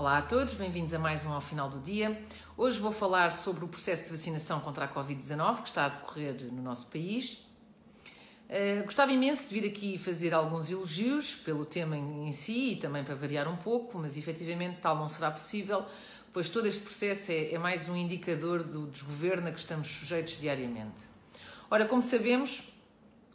Olá a todos, bem-vindos a mais um ao final do dia. Hoje vou falar sobre o processo de vacinação contra a Covid-19 que está a decorrer no nosso país. Uh, gostava imenso de vir aqui fazer alguns elogios pelo tema em si e também para variar um pouco, mas efetivamente tal não será possível, pois todo este processo é, é mais um indicador do desgoverno a que estamos sujeitos diariamente. Ora, como sabemos,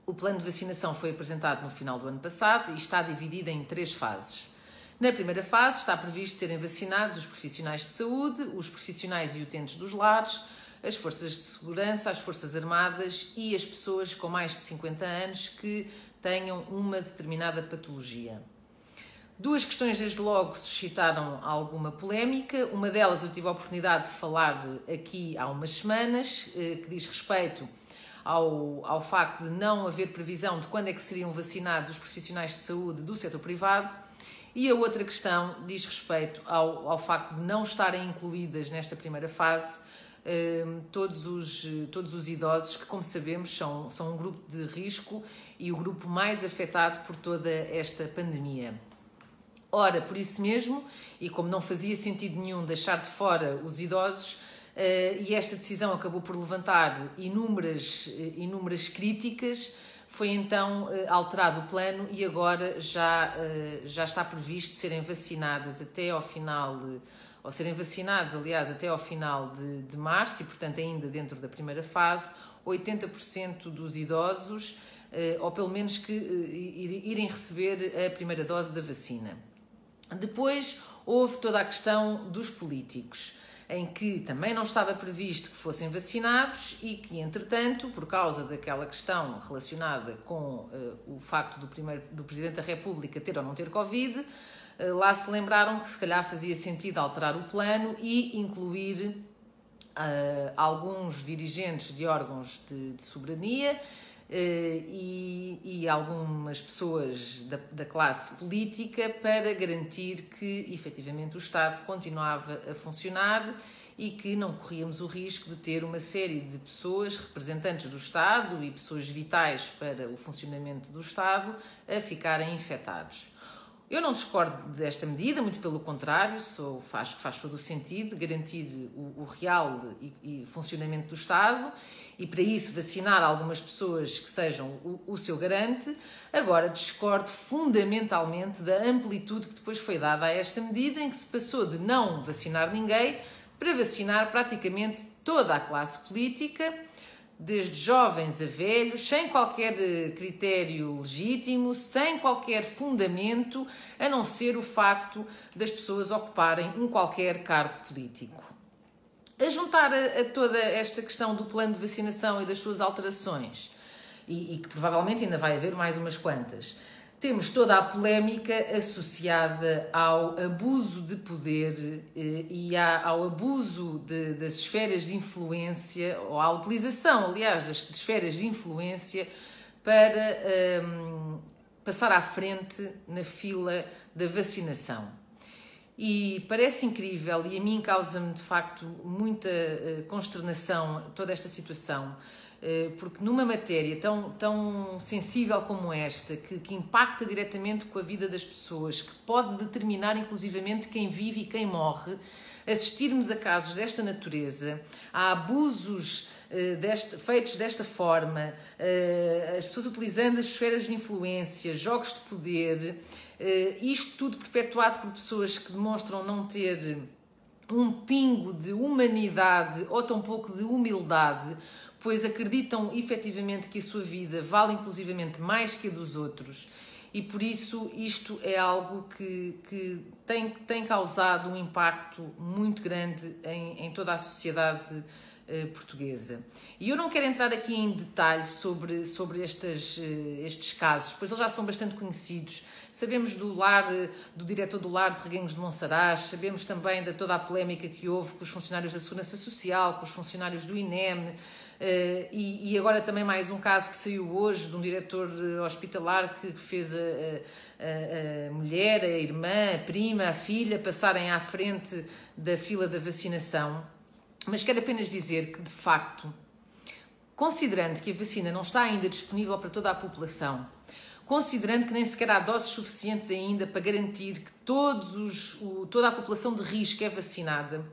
o plano de vacinação foi apresentado no final do ano passado e está dividido em três fases. Na primeira fase está previsto serem vacinados os profissionais de saúde, os profissionais e utentes dos lares, as forças de segurança, as forças armadas e as pessoas com mais de 50 anos que tenham uma determinada patologia. Duas questões, desde logo, suscitaram alguma polémica. Uma delas eu tive a oportunidade de falar aqui há umas semanas, eh, que diz respeito ao, ao facto de não haver previsão de quando é que seriam vacinados os profissionais de saúde do setor privado. E a outra questão diz respeito ao, ao facto de não estarem incluídas nesta primeira fase eh, todos, os, todos os idosos, que, como sabemos, são, são um grupo de risco e o grupo mais afetado por toda esta pandemia. Ora, por isso mesmo, e como não fazia sentido nenhum deixar de fora os idosos, Uh, e esta decisão acabou por levantar inúmeras, uh, inúmeras críticas. Foi então uh, alterado o plano e agora já, já está previsto serem vacinadas até ao final, ou serem vacinados, aliás, até ao final de, de março e, portanto, ainda dentro da primeira fase, 80% dos idosos, ou pelo menos que irem receber a primeira dose da vacina. Depois houve toda a questão dos políticos em que também não estava previsto que fossem vacinados e que, entretanto, por causa daquela questão relacionada com uh, o facto do, primeiro, do Presidente da República ter ou não ter Covid, uh, lá se lembraram que se calhar fazia sentido alterar o plano e incluir uh, alguns dirigentes de órgãos de, de soberania e, e, algumas pessoas da, da, classe política para garantir que efetivamente o Estado continuava a funcionar e que não corríamos o risco de ter uma série de pessoas, representantes do Estado e pessoas vitais para o funcionamento do Estado, a ficarem infectados. Eu não discordo desta medida, muito pelo contrário, sou, faz, faz todo o sentido garantir o, o real e, e, funcionamento do Estado e, para isso, vacinar algumas pessoas que sejam o, o seu garante. Agora, discordo fundamentalmente da amplitude que depois foi dada a esta medida, em que se passou de não vacinar ninguém para vacinar praticamente toda a classe política desde jovens a velhos, sem qualquer eh, critério legítimo, sem qualquer fundamento, a não ser o facto das pessoas ocuparem um qualquer cargo político. A juntar a, a toda esta questão do plano de vacinação e das suas alterações, e, e que provavelmente ainda vai haver mais umas quantas, temos toda a polémica associada ao abuso de poder eh, e ao abuso de, das esferas de influência, ou à utilização, aliás, das esferas de influência para um, ehm, passar à frente na fila da vacinação. E parece incrível, e a mim causa-me de facto muita eh, consternação toda esta situação porque numa matéria tão, tão sensível como esta, que, que, impacta diretamente com a vida das pessoas, que pode determinar inclusivamente quem vive e quem morre, assistirmos a casos desta natureza, a abusos uh, deste, feitos desta forma, uh, as pessoas utilizando as esferas de influência, jogos de poder, uh, isto tudo perpetuado por pessoas que demonstram não ter um pingo de humanidade ou tão pouco de humildade, pois acreditam efetivamente que a sua vida vale inclusivamente mais que a dos outros. E por isso isto é algo que, que tem, tem causado um impacto muito grande em, em toda a sociedade eh, portuguesa. E eu não quero entrar aqui em detalhes sobre, sobre estes, eh, estes casos, pois eles já são bastante conhecidos. Sabemos do lar, do diretor do lar de Reguengos de Monsaraz, sabemos também de toda a polémica que houve com os funcionários da Segurança Social, com os funcionários do INEM, e, e, agora também mais um caso que saiu hoje de um diretor hospitalar que fez a, a, a, mulher, a irmã, a prima, a filha passarem à frente da fila da vacinação. Mas quero apenas dizer que, de facto, considerando que a vacina não está ainda disponível para toda a população, considerando que nem sequer há doses suficientes ainda para garantir que todos os, o, toda a população de risco é vacinada,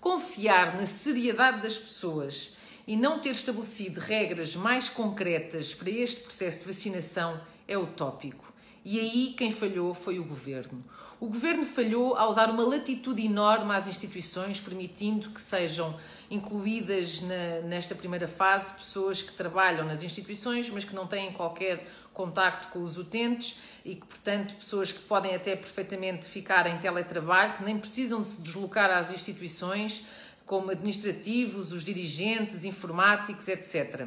confiar na seriedade das pessoas e não ter estabelecido regras mais concretas para este processo de vacinação é utópico. E aí quem falhou foi o governo. O governo falhou ao dar uma latitude enorme às instituições, permitindo que sejam incluídas na, nesta primeira fase pessoas que trabalham nas instituições, mas que não têm qualquer contacto com os utentes e que, portanto, pessoas que podem até perfeitamente ficar em teletrabalho, que nem precisam de se deslocar às instituições, como administrativos, os dirigentes, informáticos, etc.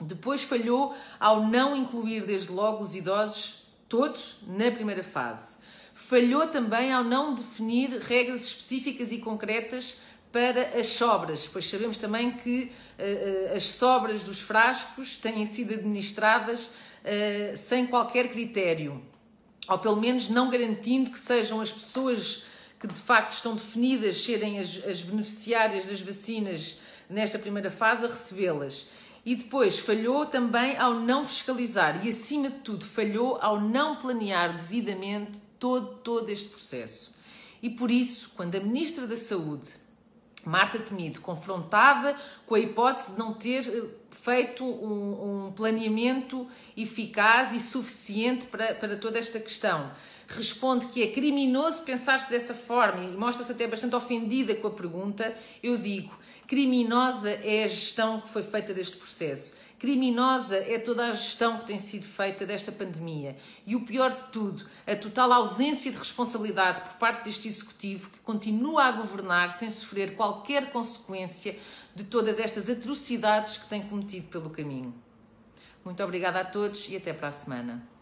Depois falhou ao não incluir desde logo os idosos todos na primeira fase falhou também ao não definir regras específicas e concretas para as sobras, pois sabemos também que uh, as sobras dos frascos têm sido administradas uh, sem qualquer critério, ou pelo menos não garantindo que sejam as pessoas que de facto estão definidas serem as, as beneficiárias das vacinas nesta primeira fase a recebê-las. E depois falhou também ao não fiscalizar e, acima de tudo, falhou ao não planear devidamente todo, todo este processo. E por isso, quando a Ministra da Saúde, Marta Temido, confrontada com a hipótese de não ter eh, feito um, um planeamento eficaz e suficiente para, para toda esta questão, responde que é criminoso pensar-se dessa forma e mostra-se até bastante ofendida com a pergunta, eu digo, criminosa é a gestão que foi feita deste processo. Criminosa é toda a gestão que tem sido feita desta pandemia. E o pior de tudo, a total ausência de responsabilidade por parte deste Executivo que continua a governar sem sofrer qualquer consequência de todas estas atrocidades que tem cometido pelo caminho. Muito obrigada a todos e até para a semana.